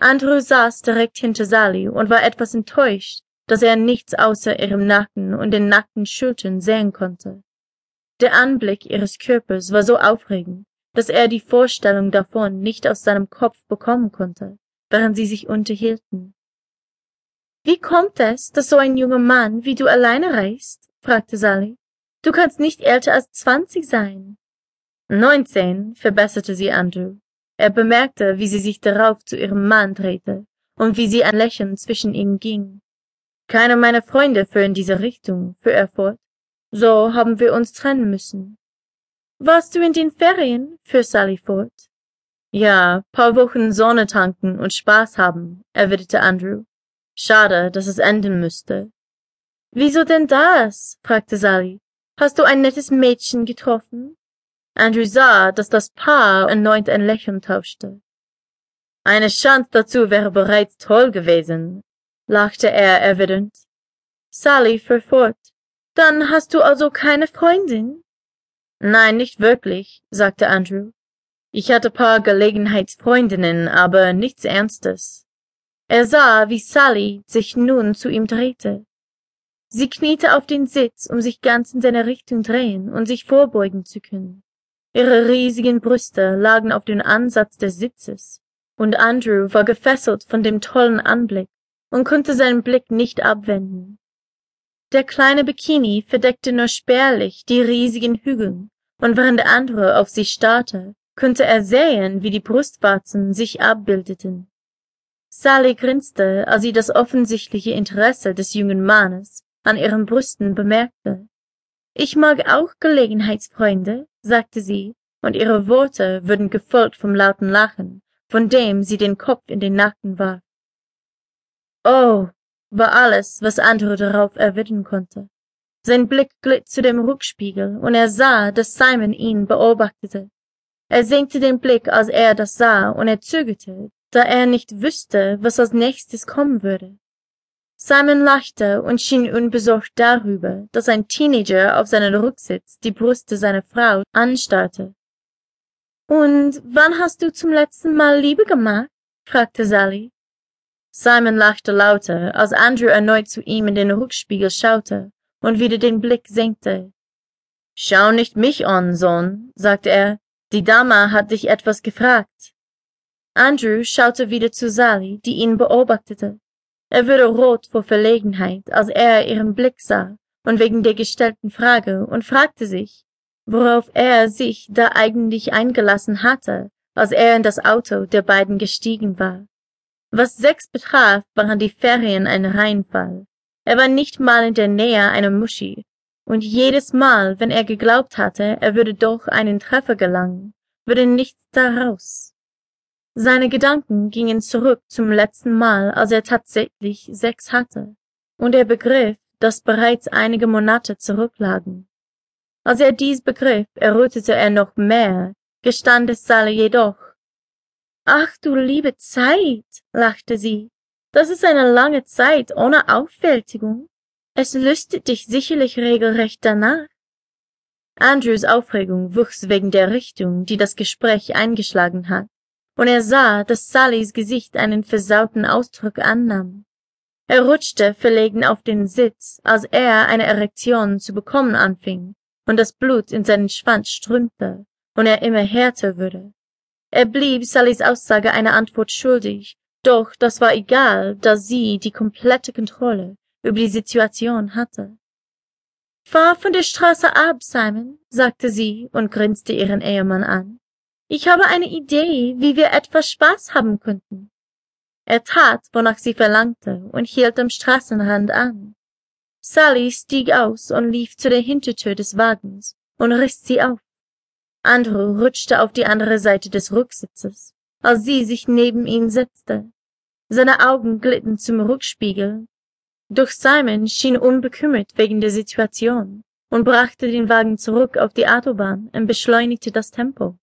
Andrew saß direkt hinter Sally und war etwas enttäuscht, dass er nichts außer ihrem Nacken und den nackten Schultern sehen konnte. Der Anblick ihres Körpers war so aufregend, dass er die Vorstellung davon nicht aus seinem Kopf bekommen konnte, während sie sich unterhielten. Wie kommt es, dass so ein junger Mann wie du alleine reist? fragte Sally. Du kannst nicht älter als zwanzig sein. Neunzehn, verbesserte sie Andrew. Er bemerkte, wie sie sich darauf zu ihrem Mann drehte und wie sie ein Lächeln zwischen ihnen ging. Keiner meiner Freunde fuhr in diese Richtung, fuhr er fort. So haben wir uns trennen müssen. Warst du in den Ferien? fuhr Sally fort. Ja, paar Wochen Sonne tanken und Spaß haben, erwiderte Andrew. Schade, dass es enden müsste. Wieso denn das? fragte Sally. Hast du ein nettes Mädchen getroffen? Andrew sah, dass das Paar erneut ein Lächeln tauschte. Eine Chance dazu wäre bereits toll gewesen, lachte er erwidernd. Sally fuhr fort. Dann hast du also keine Freundin? Nein, nicht wirklich, sagte Andrew. Ich hatte paar Gelegenheitsfreundinnen, aber nichts Ernstes. Er sah, wie Sally sich nun zu ihm drehte. Sie kniete auf den Sitz, um sich ganz in seine Richtung drehen und sich vorbeugen zu können. Ihre riesigen Brüste lagen auf dem Ansatz des Sitzes, und Andrew war gefesselt von dem tollen Anblick und konnte seinen Blick nicht abwenden. Der kleine Bikini verdeckte nur spärlich die riesigen Hügel, und während andere auf sie starrte, konnte er sehen, wie die Brustwarzen sich abbildeten. Sally grinste, als sie das offensichtliche Interesse des jungen Mannes an ihren Brüsten bemerkte. Ich mag auch Gelegenheitsfreunde, sagte sie, und ihre Worte wurden gefolgt vom lauten Lachen, von dem sie den Kopf in den Nacken warf. Oh, war alles, was Andrew darauf erwidern konnte. Sein Blick glitt zu dem Rückspiegel, und er sah, dass Simon ihn beobachtete. Er senkte den Blick, als er das sah, und er zögerte, da er nicht wüsste, was als nächstes kommen würde. Simon lachte und schien unbesorgt darüber, dass ein Teenager auf seinem Rücksitz die Brüste seiner Frau anstarrte. Und wann hast du zum letzten Mal Liebe gemacht? fragte Sally. Simon lachte lauter, als Andrew erneut zu ihm in den Rückspiegel schaute und wieder den Blick senkte. Schau nicht mich an, Sohn, sagte er. Die Dame hat dich etwas gefragt. Andrew schaute wieder zu Sally, die ihn beobachtete. Er wurde rot vor Verlegenheit, als er ihren Blick sah, und wegen der gestellten Frage, und fragte sich, worauf er sich da eigentlich eingelassen hatte, als er in das Auto der beiden gestiegen war. Was Sex betraf, waren die Ferien ein Reinfall. Er war nicht mal in der Nähe einer Muschi, und jedes Mal, wenn er geglaubt hatte, er würde doch einen Treffer gelangen, wurde nichts daraus. Seine Gedanken gingen zurück zum letzten Mal, als er tatsächlich Sex hatte, und er begriff, dass bereits einige Monate zurücklagen. Als er dies begriff, errötete er noch mehr, gestand es Sally jedoch. Ach du liebe Zeit, lachte sie, das ist eine lange Zeit ohne Auffältigung. Es lüstet dich sicherlich regelrecht danach. Andrews Aufregung wuchs wegen der Richtung, die das Gespräch eingeschlagen hat und er sah, dass Sallys Gesicht einen versauten Ausdruck annahm. Er rutschte verlegen auf den Sitz, als er eine Erektion zu bekommen anfing und das Blut in seinen Schwanz strömte und er immer härter wurde. Er blieb Sallys Aussage eine Antwort schuldig, doch das war egal, da sie die komplette Kontrolle über die Situation hatte. Fahr von der Straße ab, Simon, sagte sie und grinste ihren Ehemann an. Ich habe eine Idee, wie wir etwas Spaß haben könnten. Er tat, wonach sie verlangte, und hielt am Straßenrand an. Sally stieg aus und lief zu der Hintertür des Wagens und riss sie auf. Andrew rutschte auf die andere Seite des Rücksitzes, als sie sich neben ihn setzte. Seine Augen glitten zum Rückspiegel, doch Simon schien unbekümmert wegen der Situation und brachte den Wagen zurück auf die Autobahn und beschleunigte das Tempo.